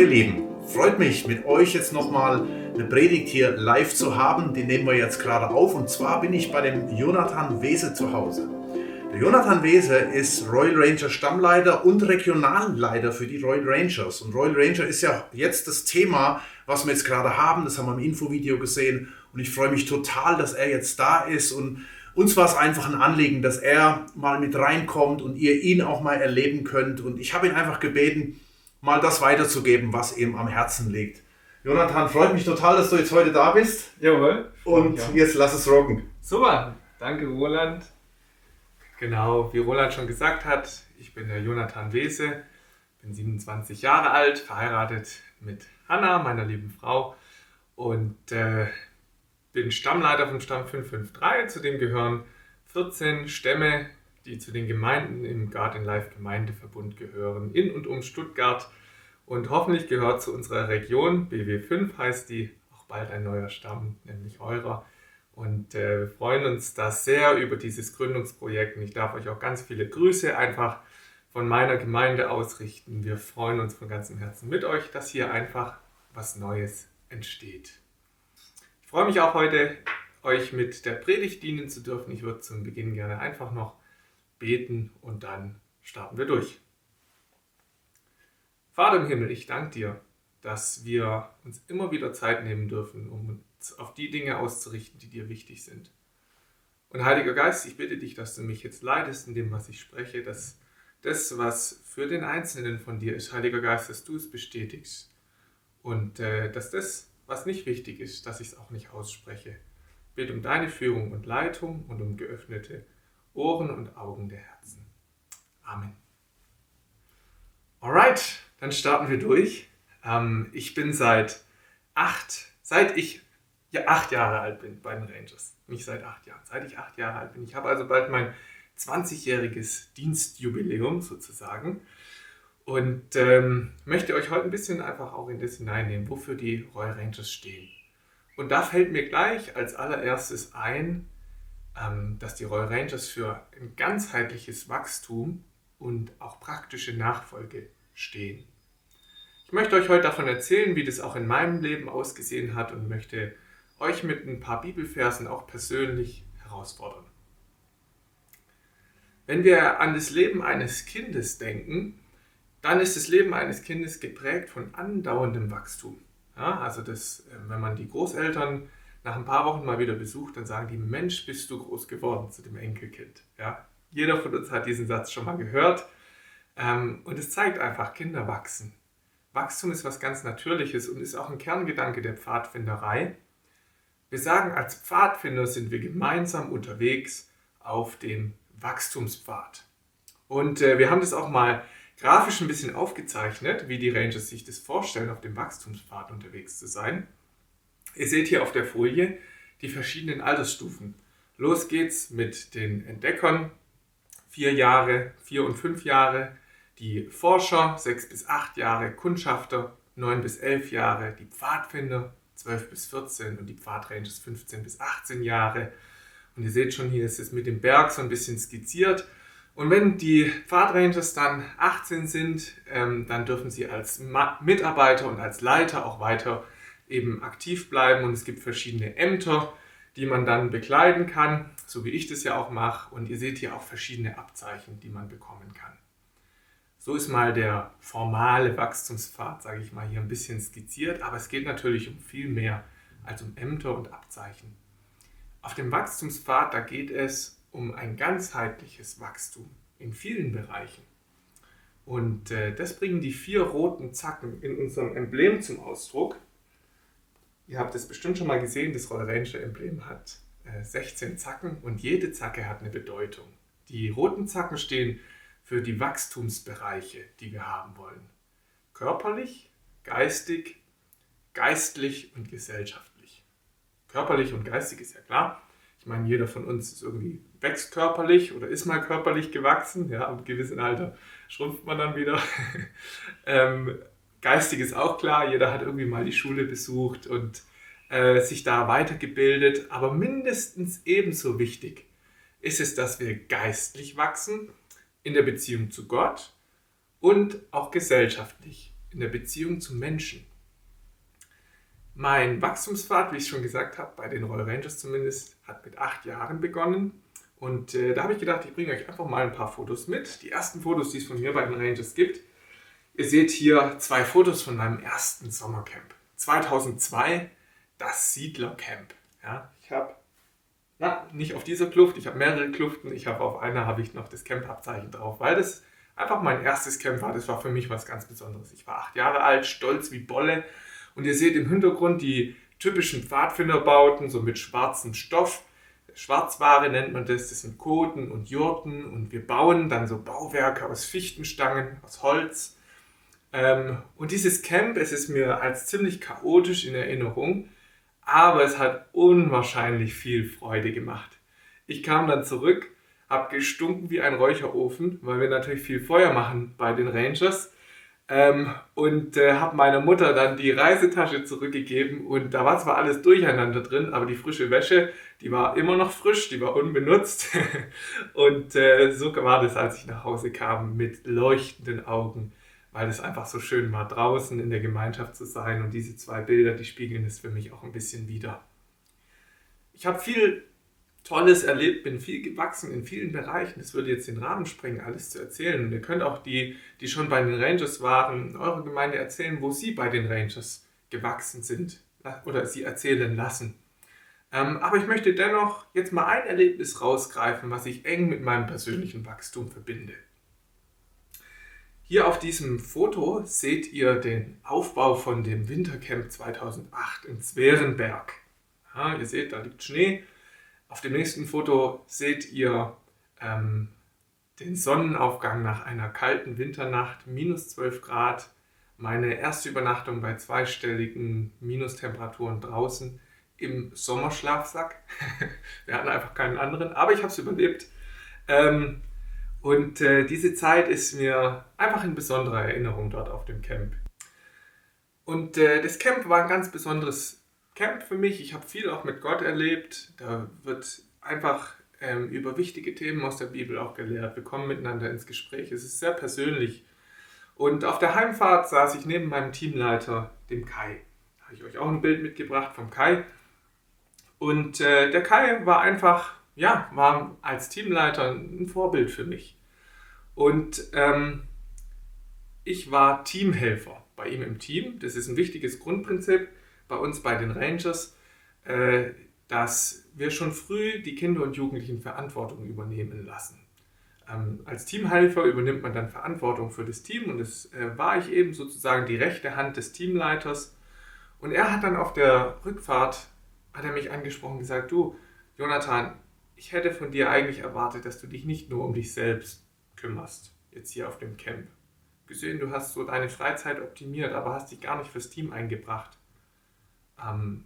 ihr Lieben, freut mich mit euch jetzt nochmal eine Predigt hier live zu haben. Die nehmen wir jetzt gerade auf und zwar bin ich bei dem Jonathan Wese zu Hause. Der Jonathan Wese ist Royal Ranger Stammleiter und Regionalleiter für die Royal Rangers. Und Royal Ranger ist ja jetzt das Thema, was wir jetzt gerade haben. Das haben wir im Infovideo gesehen. Und ich freue mich total, dass er jetzt da ist. Und uns war es einfach ein Anliegen, dass er mal mit reinkommt und ihr ihn auch mal erleben könnt. Und ich habe ihn einfach gebeten, mal das weiterzugeben, was ihm am Herzen liegt. Jonathan, freut mich total, dass du jetzt heute da bist. Jawohl. Und ja. jetzt lass es rocken. Super, danke Roland. Genau, wie Roland schon gesagt hat, ich bin der Jonathan Wese, bin 27 Jahre alt, verheiratet mit Hanna, meiner lieben Frau, und äh, bin Stammleiter vom Stamm 553. Zu dem gehören 14 Stämme, die zu den Gemeinden im Garden Life Gemeindeverbund gehören, in und um Stuttgart. Und hoffentlich gehört zu unserer Region, BW5 heißt die, auch bald ein neuer Stamm, nämlich eurer. Und äh, wir freuen uns da sehr über dieses Gründungsprojekt. Und ich darf euch auch ganz viele Grüße einfach von meiner Gemeinde ausrichten. Wir freuen uns von ganzem Herzen mit euch, dass hier einfach was Neues entsteht. Ich freue mich auch heute, euch mit der Predigt dienen zu dürfen. Ich würde zum Beginn gerne einfach noch beten und dann starten wir durch. Vater im Himmel, ich danke dir, dass wir uns immer wieder Zeit nehmen dürfen, um uns auf die Dinge auszurichten, die dir wichtig sind. Und Heiliger Geist, ich bitte dich, dass du mich jetzt leidest in dem, was ich spreche, dass das, was für den Einzelnen von dir ist, Heiliger Geist, dass du es bestätigst. Und äh, dass das, was nicht wichtig ist, dass ich es auch nicht ausspreche. Bitte um deine Führung und Leitung und um geöffnete Ohren und Augen der Herzen. Amen. Alright, dann starten wir durch. Ähm, ich bin seit acht, seit ich ja, acht Jahre alt bin bei den Rangers. Nicht seit acht Jahren, seit ich acht Jahre alt bin. Ich habe also bald mein 20-jähriges Dienstjubiläum sozusagen und ähm, möchte euch heute ein bisschen einfach auch in das hineinnehmen, wofür die Royal Rangers stehen. Und da fällt mir gleich als allererstes ein, dass die Royal Rangers für ein ganzheitliches Wachstum und auch praktische Nachfolge stehen. Ich möchte euch heute davon erzählen, wie das auch in meinem Leben ausgesehen hat und möchte euch mit ein paar Bibelversen auch persönlich herausfordern. Wenn wir an das Leben eines Kindes denken, dann ist das Leben eines Kindes geprägt von andauerndem Wachstum. Ja, also das, äh, wenn man die Großeltern nach ein paar Wochen mal wieder besucht, dann sagen die, Mensch, bist du groß geworden zu dem Enkelkind. Ja? Jeder von uns hat diesen Satz schon mal gehört. Ähm, und es zeigt einfach, Kinder wachsen. Wachstum ist was ganz Natürliches und ist auch ein Kerngedanke der Pfadfinderei. Wir sagen, als Pfadfinder sind wir gemeinsam unterwegs auf dem Wachstumspfad. Und äh, wir haben das auch mal grafisch ein bisschen aufgezeichnet, wie die Rangers sich das vorstellen, auf dem Wachstumspfad unterwegs zu sein. Ihr seht hier auf der Folie die verschiedenen Altersstufen. Los geht's mit den Entdeckern, vier Jahre, vier und fünf Jahre, die Forscher, sechs bis acht Jahre, Kundschafter, neun bis elf Jahre, die Pfadfinder, zwölf bis 14 und die Pfadrangers 15 bis 18 Jahre. Und ihr seht schon, hier ist es mit dem Berg so ein bisschen skizziert. Und wenn die Pfadrangers dann 18 sind, ähm, dann dürfen sie als Mitarbeiter und als Leiter auch weiter eben aktiv bleiben und es gibt verschiedene Ämter, die man dann bekleiden kann, so wie ich das ja auch mache. Und ihr seht hier auch verschiedene Abzeichen, die man bekommen kann. So ist mal der formale Wachstumspfad, sage ich mal, hier ein bisschen skizziert, aber es geht natürlich um viel mehr als um Ämter und Abzeichen. Auf dem Wachstumspfad, da geht es um ein ganzheitliches Wachstum in vielen Bereichen. Und äh, das bringen die vier roten Zacken in unserem Emblem zum Ausdruck. Ihr habt es bestimmt schon mal gesehen, das Royal Ranger Emblem hat äh, 16 Zacken und jede Zacke hat eine Bedeutung. Die roten Zacken stehen für die Wachstumsbereiche, die wir haben wollen. Körperlich, geistig, geistlich und gesellschaftlich. Körperlich und geistig ist ja klar. Ich meine, jeder von uns ist irgendwie wächst körperlich oder ist mal körperlich gewachsen. Ja, ab einem gewissen Alter schrumpft man dann wieder. ähm, geistig ist auch klar, jeder hat irgendwie mal die Schule besucht und äh, sich da weitergebildet. Aber mindestens ebenso wichtig ist es, dass wir geistlich wachsen in der Beziehung zu Gott und auch gesellschaftlich in der Beziehung zum Menschen. Mein Wachstumspfad, wie ich schon gesagt habe, bei den Royal Rangers zumindest, hat mit acht Jahren begonnen. Und äh, da habe ich gedacht, ich bringe euch einfach mal ein paar Fotos mit. Die ersten Fotos, die es von mir bei den Rangers gibt. Ihr seht hier zwei Fotos von meinem ersten Sommercamp. 2002, das Siedlercamp. Ja, ich habe na, nicht auf dieser Kluft, ich habe mehrere Kluften. Ich habe auf einer habe ich noch das Camp-Abzeichen drauf, weil das einfach mein erstes Camp war. Das war für mich was ganz Besonderes. Ich war acht Jahre alt, stolz wie Bolle. Und ihr seht im Hintergrund die typischen Pfadfinderbauten, so mit schwarzem Stoff. Schwarzware nennt man das. Das sind Koten und Jurten. Und wir bauen dann so Bauwerke aus Fichtenstangen, aus Holz. Ähm, und dieses Camp, es ist mir als ziemlich chaotisch in Erinnerung, aber es hat unwahrscheinlich viel Freude gemacht. Ich kam dann zurück habe gestunken wie ein Räucherofen, weil wir natürlich viel Feuer machen bei den Rangers. Ähm, und äh, habe meiner Mutter dann die Reisetasche zurückgegeben und da war zwar alles durcheinander drin, aber die frische Wäsche, die war immer noch frisch, die war unbenutzt. und äh, so war das, als ich nach Hause kam, mit leuchtenden Augen, weil es einfach so schön war, draußen in der Gemeinschaft zu sein. Und diese zwei Bilder, die spiegeln es für mich auch ein bisschen wieder. Ich habe viel Tolles erlebt, bin viel gewachsen in vielen Bereichen. Das würde jetzt den Rahmen sprengen, alles zu erzählen. Und ihr könnt auch die, die schon bei den Rangers waren, in eurer Gemeinde erzählen, wo sie bei den Rangers gewachsen sind oder sie erzählen lassen. Ähm, aber ich möchte dennoch jetzt mal ein Erlebnis rausgreifen, was ich eng mit meinem persönlichen Wachstum verbinde. Hier auf diesem Foto seht ihr den Aufbau von dem Wintercamp 2008 in Zwerenberg. Ja, ihr seht, da liegt Schnee auf dem nächsten Foto seht ihr ähm, den Sonnenaufgang nach einer kalten Winternacht, minus 12 Grad. Meine erste Übernachtung bei zweistelligen Minustemperaturen draußen im Sommerschlafsack. Wir hatten einfach keinen anderen, aber ich habe es überlebt. Ähm, und äh, diese Zeit ist mir einfach in besonderer Erinnerung dort auf dem Camp. Und äh, das Camp war ein ganz besonderes Camp für mich. Ich habe viel auch mit Gott erlebt. Da wird einfach ähm, über wichtige Themen aus der Bibel auch gelehrt. Wir kommen miteinander ins Gespräch. Es ist sehr persönlich. Und auf der Heimfahrt saß ich neben meinem Teamleiter, dem Kai. Da habe ich euch auch ein Bild mitgebracht vom Kai. Und äh, der Kai war einfach, ja, war als Teamleiter ein Vorbild für mich. Und ähm, ich war Teamhelfer bei ihm im Team. Das ist ein wichtiges Grundprinzip bei uns bei den Rangers, äh, dass wir schon früh die Kinder und Jugendlichen Verantwortung übernehmen lassen. Ähm, als Teamhelfer übernimmt man dann Verantwortung für das Team und das äh, war ich eben sozusagen die rechte Hand des Teamleiters. Und er hat dann auf der Rückfahrt, hat er mich angesprochen und gesagt, du, Jonathan, ich hätte von dir eigentlich erwartet, dass du dich nicht nur um dich selbst kümmerst, jetzt hier auf dem Camp. Gesehen, du hast so deine Freizeit optimiert, aber hast dich gar nicht fürs Team eingebracht. Ähm,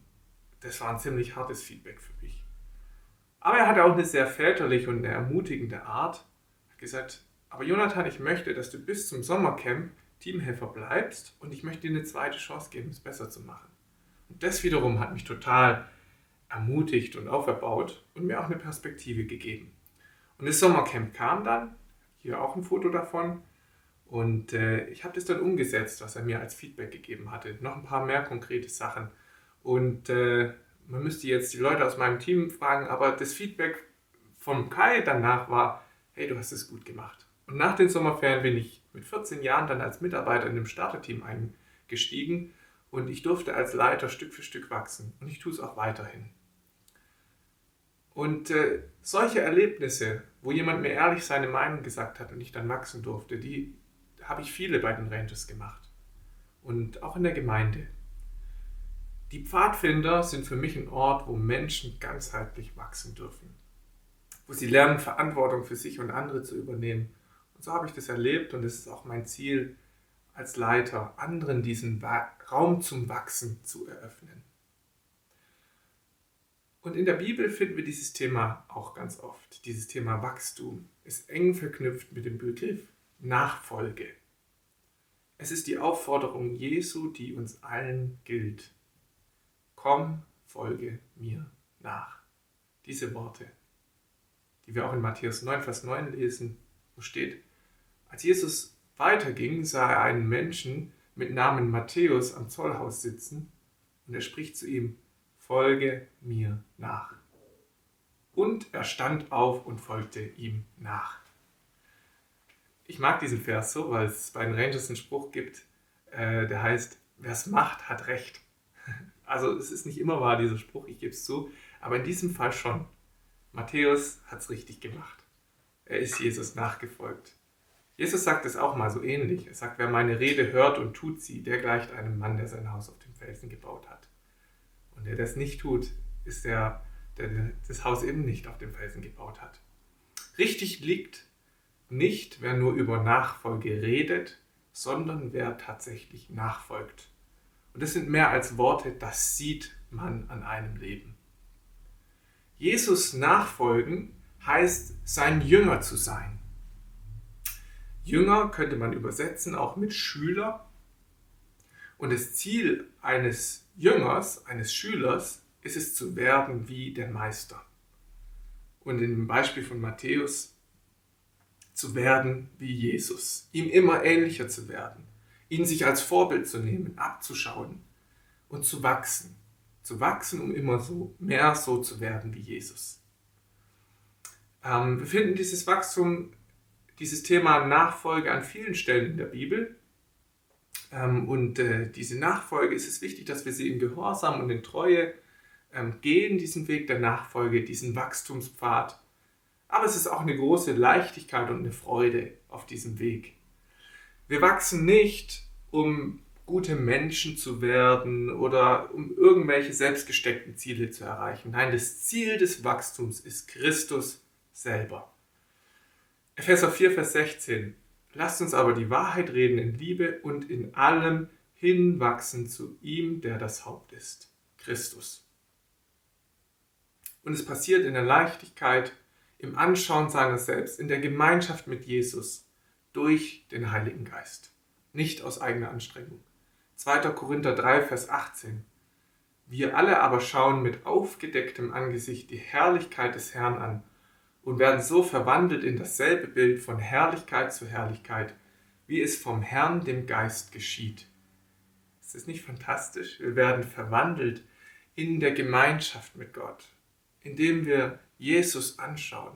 das war ein ziemlich hartes Feedback für mich. Aber er hatte auch eine sehr väterliche und eine ermutigende Art. Er hat gesagt, aber Jonathan, ich möchte, dass du bis zum Sommercamp Teamhelfer bleibst und ich möchte dir eine zweite Chance geben, es besser zu machen. Und das wiederum hat mich total ermutigt und auferbaut und mir auch eine Perspektive gegeben. Und das Sommercamp kam dann, hier auch ein Foto davon, und äh, ich habe das dann umgesetzt, was er mir als Feedback gegeben hatte. Noch ein paar mehr konkrete Sachen. Und äh, man müsste jetzt die Leute aus meinem Team fragen, aber das Feedback vom Kai danach war, hey, du hast es gut gemacht. Und nach den Sommerferien bin ich mit 14 Jahren dann als Mitarbeiter in dem Starterteam eingestiegen und ich durfte als Leiter Stück für Stück wachsen und ich tue es auch weiterhin. Und äh, solche Erlebnisse, wo jemand mir ehrlich seine Meinung gesagt hat und ich dann wachsen durfte, die habe ich viele bei den Rangers gemacht. Und auch in der Gemeinde. Die Pfadfinder sind für mich ein Ort, wo Menschen ganzheitlich wachsen dürfen, wo sie lernen, Verantwortung für sich und andere zu übernehmen. Und so habe ich das erlebt und es ist auch mein Ziel als Leiter, anderen diesen Raum zum Wachsen zu eröffnen. Und in der Bibel finden wir dieses Thema auch ganz oft. Dieses Thema Wachstum ist eng verknüpft mit dem Begriff Nachfolge. Es ist die Aufforderung Jesu, die uns allen gilt komm, folge mir nach. Diese Worte, die wir auch in Matthäus 9, Vers 9 lesen, wo steht, als Jesus weiterging, sah er einen Menschen, mit Namen Matthäus am Zollhaus sitzen und er spricht zu ihm, folge mir nach. Und er stand auf und folgte ihm nach. Ich mag diesen Vers so, weil es bei den Rangers einen Spruch gibt, äh, der heißt, wer es macht, hat Recht. Also es ist nicht immer wahr, dieser Spruch, ich gebe es zu, aber in diesem Fall schon. Matthäus hat es richtig gemacht. Er ist Jesus nachgefolgt. Jesus sagt es auch mal so ähnlich. Er sagt, wer meine Rede hört und tut sie, der gleicht einem Mann, der sein Haus auf dem Felsen gebaut hat. Und der das nicht tut, ist der, der das Haus eben nicht auf dem Felsen gebaut hat. Richtig liegt nicht, wer nur über Nachfolge redet, sondern wer tatsächlich nachfolgt. Und das sind mehr als Worte, das sieht man an einem Leben. Jesus nachfolgen heißt, sein Jünger zu sein. Jünger könnte man übersetzen auch mit Schüler. Und das Ziel eines Jüngers, eines Schülers, ist es zu werden wie der Meister. Und in dem Beispiel von Matthäus zu werden wie Jesus, ihm immer ähnlicher zu werden, ihn sich als Vorbild zu nehmen, abzuschauen und zu wachsen. Zu wachsen, um immer so mehr so zu werden wie Jesus. Ähm, wir finden dieses Wachstum, dieses Thema Nachfolge an vielen Stellen in der Bibel. Ähm, und äh, diese Nachfolge ist es wichtig, dass wir sie in Gehorsam und in Treue ähm, gehen, diesen Weg der Nachfolge, diesen Wachstumspfad. Aber es ist auch eine große Leichtigkeit und eine Freude auf diesem Weg. Wir wachsen nicht, um gute Menschen zu werden oder um irgendwelche selbstgesteckten Ziele zu erreichen. Nein, das Ziel des Wachstums ist Christus selber. Epheser 4, Vers 16. Lasst uns aber die Wahrheit reden in Liebe und in allem hinwachsen zu ihm, der das Haupt ist, Christus. Und es passiert in der Leichtigkeit, im Anschauen seiner selbst, in der Gemeinschaft mit Jesus, durch den Heiligen Geist, nicht aus eigener Anstrengung. 2. Korinther 3, Vers 18. Wir alle aber schauen mit aufgedecktem Angesicht die Herrlichkeit des Herrn an und werden so verwandelt in dasselbe Bild von Herrlichkeit zu Herrlichkeit, wie es vom Herrn, dem Geist, geschieht. Ist das nicht fantastisch? Wir werden verwandelt in der Gemeinschaft mit Gott, indem wir Jesus anschauen,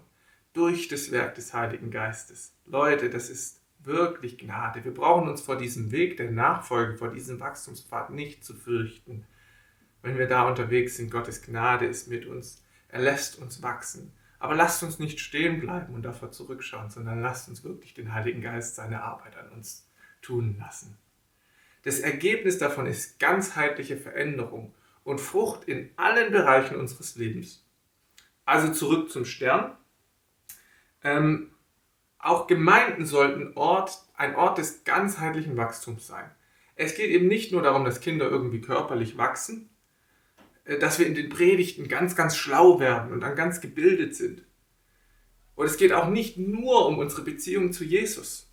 durch das Werk des Heiligen Geistes. Leute, das ist wirklich Gnade. Wir brauchen uns vor diesem Weg der Nachfolge, vor diesem Wachstumspfad nicht zu fürchten. Wenn wir da unterwegs sind, Gottes Gnade ist mit uns. Er lässt uns wachsen. Aber lasst uns nicht stehen bleiben und davor zurückschauen, sondern lasst uns wirklich den Heiligen Geist seine Arbeit an uns tun lassen. Das Ergebnis davon ist ganzheitliche Veränderung und Frucht in allen Bereichen unseres Lebens. Also zurück zum Stern. Ähm, auch Gemeinden sollten Ort, ein Ort des ganzheitlichen Wachstums sein. Es geht eben nicht nur darum, dass Kinder irgendwie körperlich wachsen, dass wir in den Predigten ganz, ganz schlau werden und dann ganz gebildet sind. Und es geht auch nicht nur um unsere Beziehung zu Jesus.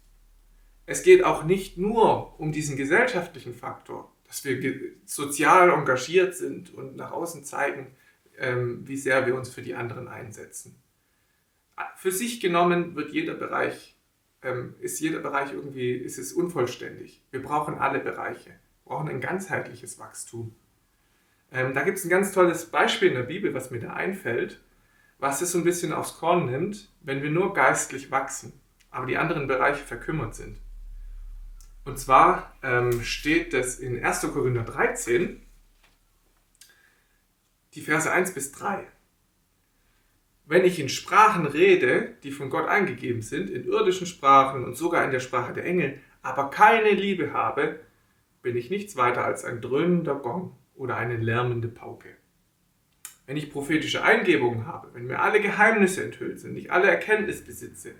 Es geht auch nicht nur um diesen gesellschaftlichen Faktor, dass wir sozial engagiert sind und nach außen zeigen, ähm, wie sehr wir uns für die anderen einsetzen. Für sich genommen wird jeder Bereich, ähm, ist jeder Bereich irgendwie, ist es unvollständig. Wir brauchen alle Bereiche, brauchen ein ganzheitliches Wachstum. Ähm, da gibt es ein ganz tolles Beispiel in der Bibel, was mir da einfällt, was es so ein bisschen aufs Korn nimmt, wenn wir nur geistlich wachsen, aber die anderen Bereiche verkümmert sind. Und zwar ähm, steht das in 1. Korinther 13, die Verse 1 bis 3. Wenn ich in Sprachen rede, die von Gott eingegeben sind, in irdischen Sprachen und sogar in der Sprache der Engel, aber keine Liebe habe, bin ich nichts weiter als ein dröhnender Gong oder eine lärmende Pauke. Wenn ich prophetische Eingebungen habe, wenn mir alle Geheimnisse enthüllt sind, ich alle Erkenntnis besitze,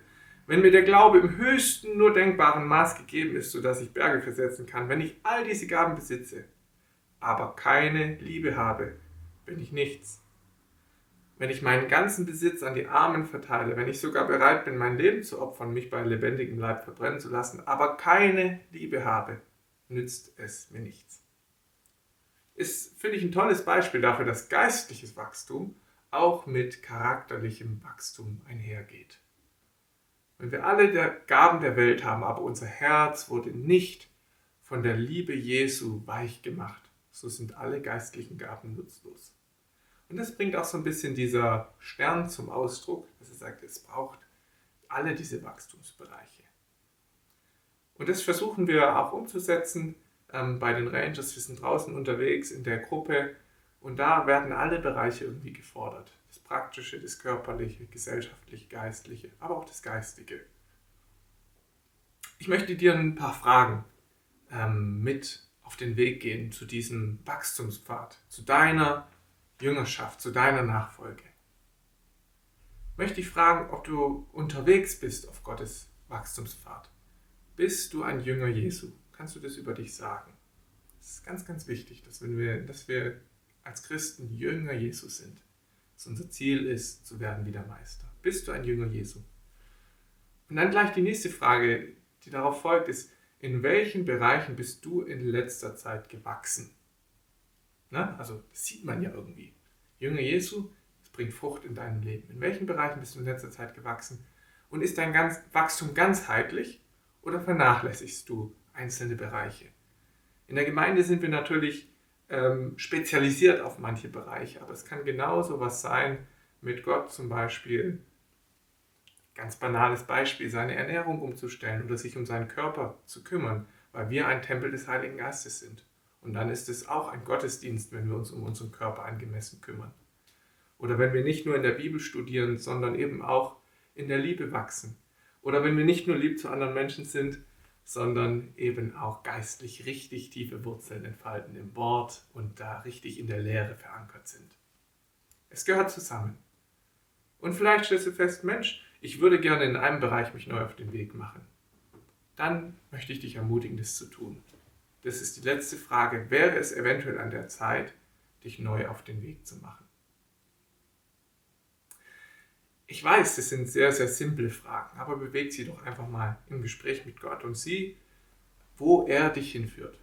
wenn mir der Glaube im höchsten nur denkbaren Maß gegeben ist, sodass ich Berge versetzen kann, wenn ich all diese Gaben besitze, aber keine Liebe habe, bin ich nichts. Wenn ich meinen ganzen Besitz an die Armen verteile, wenn ich sogar bereit bin, mein Leben zu opfern, mich bei lebendigem Leib verbrennen zu lassen, aber keine Liebe habe, nützt es mir nichts ist, finde ich, ein tolles Beispiel dafür, dass geistliches Wachstum auch mit charakterlichem Wachstum einhergeht. Wenn wir alle der Gaben der Welt haben, aber unser Herz wurde nicht von der Liebe Jesu weich gemacht, so sind alle geistlichen Gaben nutzlos. Und das bringt auch so ein bisschen dieser Stern zum Ausdruck, dass er sagt, es braucht alle diese Wachstumsbereiche. Und das versuchen wir auch umzusetzen ähm, bei den Rangers. Wir sind draußen unterwegs in der Gruppe und da werden alle Bereiche irgendwie gefordert. Das Praktische, das Körperliche, Gesellschaftliche, Geistliche, aber auch das Geistige. Ich möchte dir ein paar Fragen ähm, mit auf den Weg gehen zu diesem Wachstumspfad, zu deiner Jüngerschaft, zu deiner Nachfolge. Möchte ich fragen, ob du unterwegs bist auf Gottes Wachstumspfad. Bist du ein Jünger Jesu? Kannst du das über dich sagen? Das ist ganz, ganz wichtig, dass, wenn wir, dass wir als Christen Jünger Jesu sind. Dass unser Ziel ist, zu werden wie der Meister. Bist du ein Jünger Jesu? Und dann gleich die nächste Frage, die darauf folgt, ist, in welchen Bereichen bist du in letzter Zeit gewachsen? Na, also das sieht man ja irgendwie. Jünger Jesu, es bringt Frucht in deinem Leben. In welchen Bereichen bist du in letzter Zeit gewachsen? Und ist dein Wachstum ganzheitlich oder vernachlässigst du einzelne Bereiche? In der Gemeinde sind wir natürlich ähm, spezialisiert auf manche Bereiche, aber es kann genauso was sein mit Gott zum Beispiel. Ganz banales Beispiel, seine Ernährung umzustellen oder sich um seinen Körper zu kümmern, weil wir ein Tempel des Heiligen Geistes sind. Und dann ist es auch ein Gottesdienst, wenn wir uns um unseren Körper angemessen kümmern. Oder wenn wir nicht nur in der Bibel studieren, sondern eben auch in der Liebe wachsen. Oder wenn wir nicht nur lieb zu anderen Menschen sind, sondern eben auch geistlich richtig tiefe Wurzeln entfalten im Wort und da richtig in der Lehre verankert sind. Es gehört zusammen. Und vielleicht stellst du fest, Mensch, ich würde gerne in einem Bereich mich neu auf den Weg machen. Dann möchte ich dich ermutigen, das zu tun das ist die letzte Frage, wäre es eventuell an der Zeit, dich neu auf den Weg zu machen? Ich weiß, das sind sehr, sehr simple Fragen, aber beweg sie doch einfach mal im Gespräch mit Gott und sieh, wo er dich hinführt.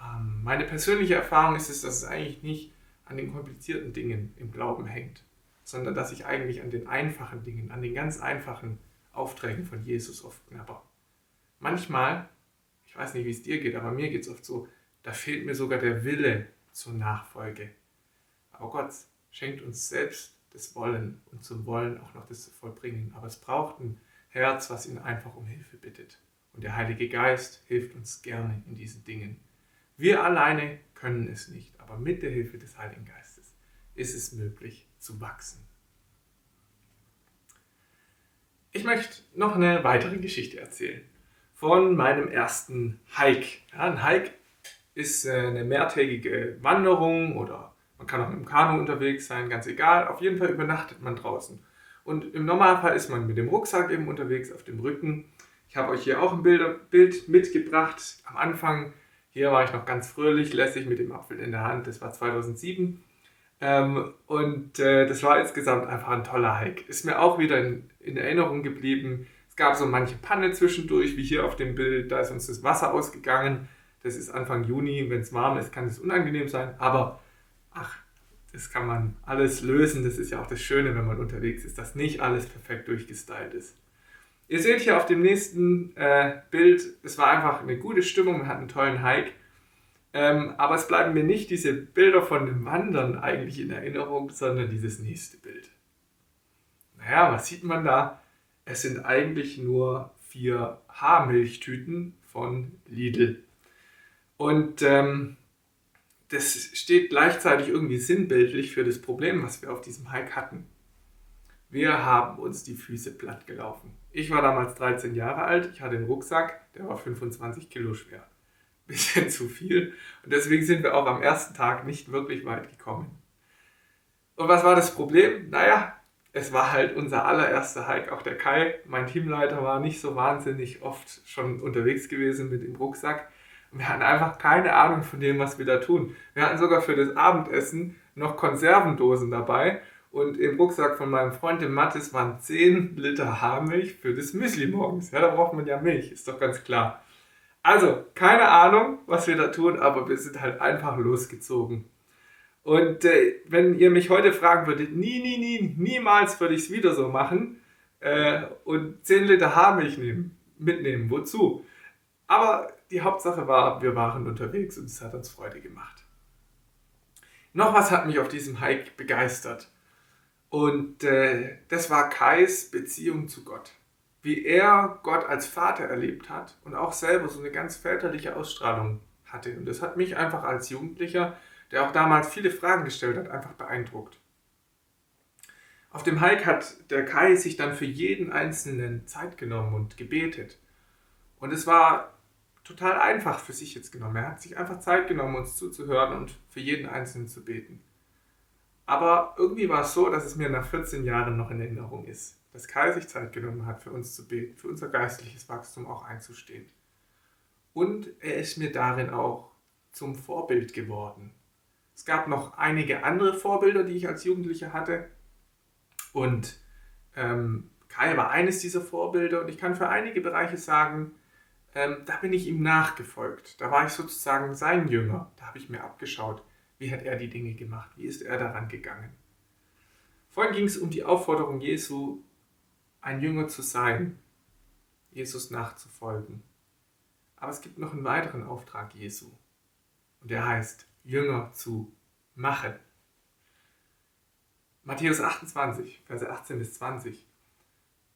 Ähm, meine persönliche Erfahrung ist es, dass es eigentlich nicht an den komplizierten Dingen im Glauben hängt, sondern dass ich eigentlich an den einfachen Dingen, an den ganz einfachen Aufträgen von Jesus oft knapper. Manchmal ich weiß nicht, wie es dir geht, aber mir geht es oft so, da fehlt mir sogar der Wille zur Nachfolge. Aber Gott schenkt uns selbst das Wollen und zum Wollen auch noch das vollbringen. Aber es braucht ein Herz, was ihn einfach um Hilfe bittet. Und der Heilige Geist hilft uns gerne in diesen Dingen. Wir alleine können es nicht, aber mit der Hilfe des Heiligen Geistes ist es möglich zu wachsen. Ich möchte noch eine weitere Geschichte erzählen von meinem ersten Hike. Ja, ein Hike ist äh, eine mehrtägige Wanderung oder man kann auch mit dem Kanu unterwegs sein, ganz egal. Auf jeden Fall übernachtet man draußen. Und im Normalfall ist man mit dem Rucksack eben unterwegs auf dem Rücken. Ich habe euch hier auch ein Bild, mitgebracht. Am Anfang, hier war ich noch ganz fröhlich, lässig mit dem Apfel in der Hand. Das war 2007. Ähm, und äh, das war insgesamt einfach ein toller Hike. Ist mir auch wieder in, in Erinnerung geblieben. Es gab so manche Panne zwischendurch, wie hier auf dem Bild, da ist uns das Wasser ausgegangen. Das ist Anfang Juni, wenn es warm ist, kann es unangenehm sein, aber ach, das kann man alles lösen. Das ist ja auch das Schöne, wenn man unterwegs ist, dass nicht alles perfekt durchgestylt ist. Ihr seht hier auf dem nächsten äh, Bild, es war einfach eine gute Stimmung, wir hatten einen tollen Hike. Ähm, aber es bleiben mir nicht diese Bilder von dem Wandern eigentlich in Erinnerung, sondern dieses nächste Bild. Naja, was sieht man da? es sind eigentlich nur vier Haarmilchtüten von Lidl. Und ähm, das steht gleichzeitig irgendwie sinnbildlich für das Problem, was wir auf diesem Hike hatten. Wir haben uns die Füße platt gelaufen. Ich war damals 13 Jahre alt, ich hatte einen Rucksack, der war 25 Kilo schwer. Bisschen zu viel. Und deswegen sind wir auch am ersten Tag nicht wirklich weit gekommen. Und was war das Problem? Naja, es war halt unser allererster Hike. Auch der Kai, mein Teamleiter, war nicht so wahnsinnig oft schon unterwegs gewesen mit dem Rucksack. Wir hatten einfach keine Ahnung von dem, was wir da tun. Wir hatten sogar für das Abendessen noch Konservendosen dabei. Und im Rucksack von meinem Freund, dem Mathis, waren 10 Liter Haarmilch für das Müsli morgens. Ja, da braucht man ja Milch, ist doch ganz klar. Also, keine Ahnung, was wir da tun, aber wir sind halt einfach losgezogen. Und äh, wenn ihr mich heute fragen würdet, nie, nie, nie, niemals würde ich es wieder so machen äh, und 10 Liter Haarmilch nehmen, mitnehmen. Wozu? Aber die Hauptsache war, wir waren unterwegs und es hat uns Freude gemacht. Noch was hat mich auf diesem Hike begeistert. Und äh, das war Kais Beziehung zu Gott. Wie er Gott als Vater erlebt hat und auch selber so eine ganz väterliche Ausstrahlung hatte. Und das hat mich einfach als Jugendlicher, der auch damals viele Fragen gestellt hat, einfach beeindruckt. Auf dem Hike hat der Kai sich dann für jeden Einzelnen Zeit genommen und gebetet. Und es war total einfach für sich jetzt genommen. Er hat sich einfach Zeit genommen, uns zuzuhören und für jeden Einzelnen zu beten. Aber irgendwie war es so, dass es mir nach 14 Jahren noch in Erinnerung ist, dass Kai sich Zeit genommen hat, für uns zu beten, für unser geistliches Wachstum auch einzustehen. Und er ist mir darin auch zum Vorbild geworden. Es gab noch einige andere Vorbilder, die ich als Jugendlicher hatte. Und ähm, Kai war eines dieser Vorbilder. Und ich kann für einige Bereiche sagen, ähm, da bin ich ihm nachgefolgt. Da war ich sozusagen sein Jünger. Da habe ich mir abgeschaut, wie hat er die Dinge gemacht, wie ist er daran gegangen. Vorhin ging es um die Aufforderung Jesu, ein Jünger zu sein, Jesus nachzufolgen. Aber es gibt noch einen weiteren Auftrag Jesu. Und der heißt, Jünger zu machen. Matthäus 28, Verse 18 bis 20.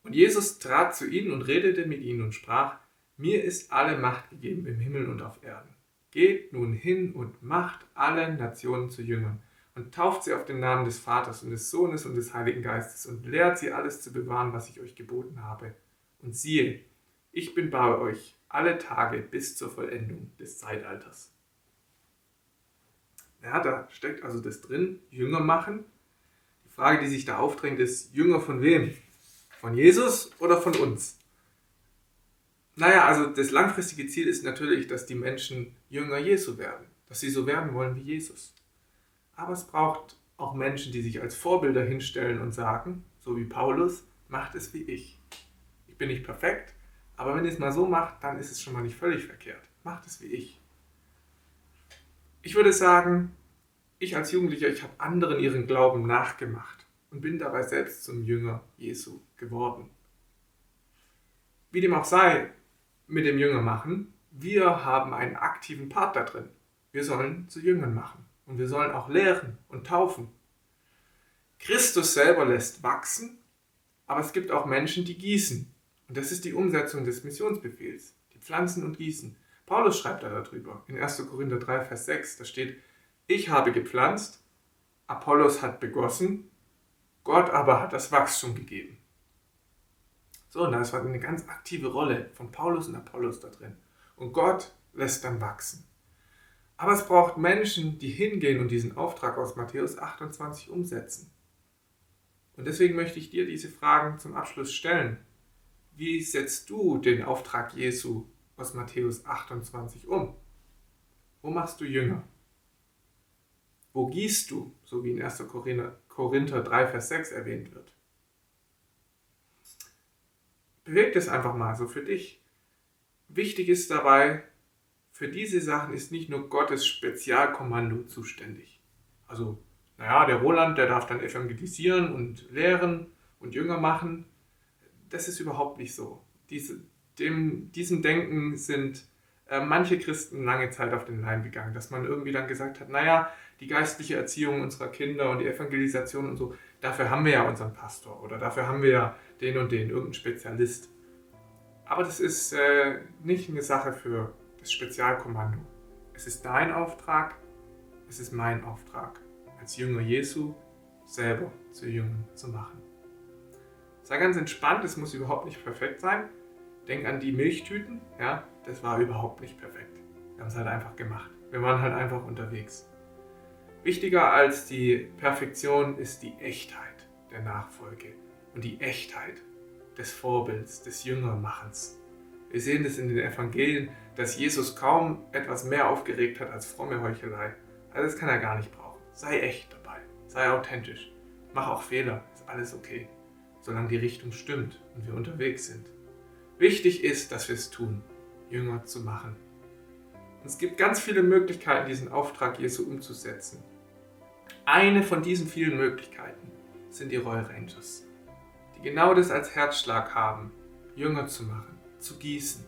Und Jesus trat zu ihnen und redete mit ihnen und sprach, mir ist alle Macht gegeben im Himmel und auf Erden. Geht nun hin und macht alle Nationen zu Jüngern und tauft sie auf den Namen des Vaters und des Sohnes und des Heiligen Geistes und lehrt sie alles zu bewahren, was ich euch geboten habe. Und siehe, ich bin bei euch alle Tage bis zur Vollendung des Zeitalters. Ja, da steckt also das drin, Jünger machen. Die Frage, die sich da aufdrängt, ist, Jünger von wem? Von Jesus oder von uns? Naja, also das langfristige Ziel ist natürlich, dass die Menschen Jünger Jesu werden, dass sie so werden wollen wie Jesus. Aber es braucht auch Menschen, die sich als Vorbilder hinstellen und sagen, so wie Paulus, macht es wie ich. Ich bin nicht perfekt, aber wenn ihr es mal so macht, dann ist es schon mal nicht völlig verkehrt. Macht es wie ich. Ich würde sagen, ich als Jugendlicher, ich habe anderen ihren Glauben nachgemacht und bin dabei selbst zum Jünger Jesu geworden. Wie dem auch sei, mit dem Jünger machen. Wir haben einen aktiven Part da drin. Wir sollen zu Jüngern machen. Und wir sollen auch lehren und taufen. Christus selber lässt wachsen, aber es gibt auch Menschen, die gießen. Und das ist die Umsetzung des Missionsbefehls. Die pflanzen und gießen. Paulus schreibt da darüber in 1. Korinther 3, Vers 6. Da steht, ich habe gepflanzt, Apollos hat begossen, Gott aber hat das Wachstum gegeben. So, und da ist eine ganz aktive Rolle von Paulus und Apollos da drin. Und Gott lässt dann wachsen. Aber es braucht Menschen, die hingehen und diesen Auftrag aus Matthäus 28 umsetzen. Und deswegen möchte ich dir diese Fragen zum Abschluss stellen. Wie setzt du den Auftrag Jesu aus Matthäus 28 um? Wo machst du Jünger? Wo gießt du, so wie in 1. Korinther 3, Vers 6 erwähnt wird? Beweg das einfach mal so für dich. Wichtig ist dabei, für diese Sachen ist nicht nur Gottes Spezialkommando zuständig. Also, naja, der Roland, der darf dann evangelisieren und lehren und Jünger machen. Das ist überhaupt nicht so. Diese, dem, diesem Denken sind äh, manche Christen lange Zeit auf den Leim gegangen, dass man irgendwie dann gesagt hat, naja, die geistliche Erziehung unserer Kinder und die Evangelisation und so, dafür haben wir ja unseren Pastor oder dafür haben wir ja den und den, irgendein Spezialist. Aber das ist äh, nicht eine Sache für das Spezialkommando. Es ist dein Auftrag, es ist mein Auftrag, als Jünger Jesu selber zu Jüngern zu machen. Sei ganz entspannt, es muss überhaupt nicht perfekt sein. Denk an die Milchtüten, ja, das war überhaupt nicht perfekt. Wir haben es halt einfach gemacht. Wir waren halt einfach unterwegs. Wichtiger als die Perfektion ist die Echtheit der Nachfolge und die Echtheit des Vorbilds, des Jüngermachens. Wir sehen das in den Evangelien, dass Jesus kaum etwas mehr aufgeregt hat als fromme Heuchelei. Also das kann er gar nicht brauchen. Sei echt dabei, sei authentisch, mach auch Fehler, ist alles okay, solange die Richtung stimmt und wir unterwegs sind. Wichtig ist, dass wir es tun, Jünger zu machen. Es gibt ganz viele Möglichkeiten, diesen Auftrag Jesu umzusetzen. Eine von diesen vielen Möglichkeiten sind die Royal Rangers die genau das als Herzschlag haben, Jünger zu machen, zu gießen.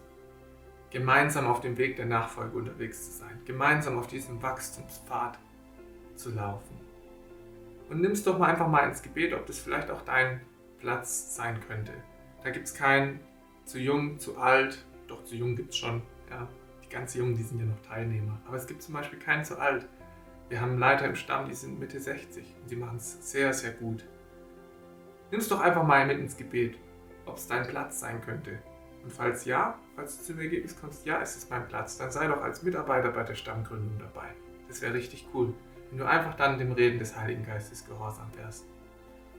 gemeinsam auf dem Weg der Nachfolge unterwegs zu sein, gemeinsam auf diesem Wachstumspfad zu laufen. Und nimmst doch mal einfach mal ins Gebet, ob das vielleicht auch dein Platz sein könnte. Da gibt es keinen zu jung, zu alt, doch zu jung gibt es schon. Ja. Ganz Jungen, die sind ja noch Teilnehmer. Aber es gibt zum Beispiel keinen zu alt. Wir haben Leiter im Stamm, die sind Mitte 60 und die machen es sehr, sehr gut. Nimm es doch einfach mal mit ins Gebet, ob es dein Platz sein könnte. Und falls ja, falls du zum Ergebnis kommst, ja, es ist mein Platz, dann sei doch als Mitarbeiter bei der Stammgründung dabei. Das wäre richtig cool, wenn du einfach dann dem Reden des Heiligen Geistes gehorsam wärst.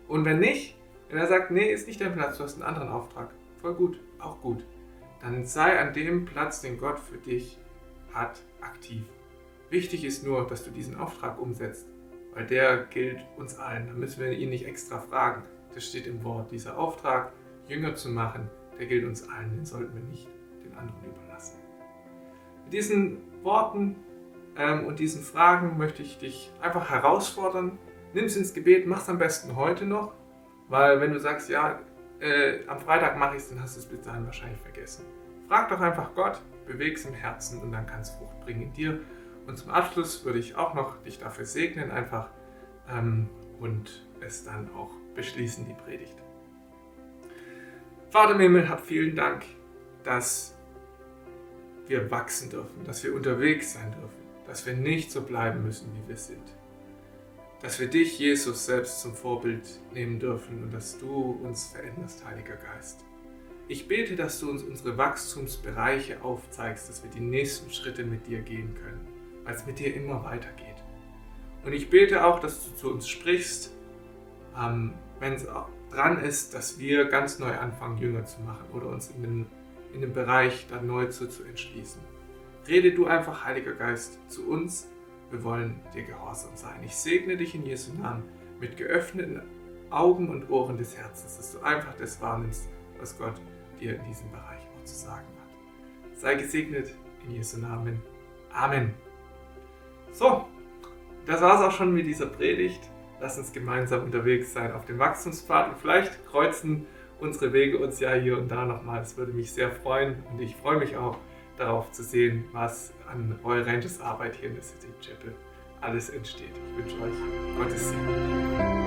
Und wenn nicht, wenn er sagt, nee, ist nicht dein Platz, du hast einen anderen Auftrag, voll gut, auch gut, dann sei an dem Platz, den Gott für dich hat, aktiv. Wichtig ist nur, dass du diesen Auftrag umsetzt, weil der gilt uns allen. Da müssen wir ihn nicht extra fragen. Das steht im Wort. Dieser Auftrag, Jünger zu machen, der gilt uns allen. Den sollten wir nicht den anderen überlassen. Mit diesen Worten ähm, und diesen Fragen möchte ich dich einfach herausfordern. Nimm es ins Gebet, mach es am besten heute noch, weil wenn du sagst, ja, äh, am Freitag mache ich es, dann hast du es bis dahin wahrscheinlich vergessen. Frag doch einfach Gott, beweg es im Herzen und dann kann es Frucht bringen in dir. Und zum Abschluss würde ich auch noch dich dafür segnen, einfach ähm, und es dann auch beschließen, die Predigt. Vater im Himmel, hab vielen Dank, dass wir wachsen dürfen, dass wir unterwegs sein dürfen, dass wir nicht so bleiben müssen, wie wir sind. Dass wir dich, Jesus, selbst zum Vorbild nehmen dürfen und dass du uns veränderst, Heiliger Geist. Ich bete, dass du uns unsere Wachstumsbereiche aufzeigst, dass wir die nächsten Schritte mit dir gehen können, weil es mit dir immer weitergeht. Und ich bete auch, dass du zu uns sprichst, ähm, wenn es dran ist, dass wir ganz neu anfangen, Jünger zu machen oder uns in dem, in dem Bereich da neu zu, zu entschließen. Rede du einfach, Heiliger Geist, zu uns. Wir wollen dir gehorsam sein. Ich segne dich in Jesu Namen mit geöffneten Augen und Ohren des Herzens, dass du einfach das wahrnimmst, was Gott dir in diesem Bereich auch zu sagen hat. Sei gesegnet in Jesu Namen. Amen. So, das war es auch schon mit dieser Predigt. Lass uns gemeinsam unterwegs sein auf dem Wachstumspfad und vielleicht kreuzen unsere Wege uns ja hier und da nochmal. Das würde mich sehr freuen und ich freue mich auch darauf zu sehen, was an Royal Rangers Arbeit hier in der City Chapel alles entsteht. Ich wünsche euch Gottes Segen.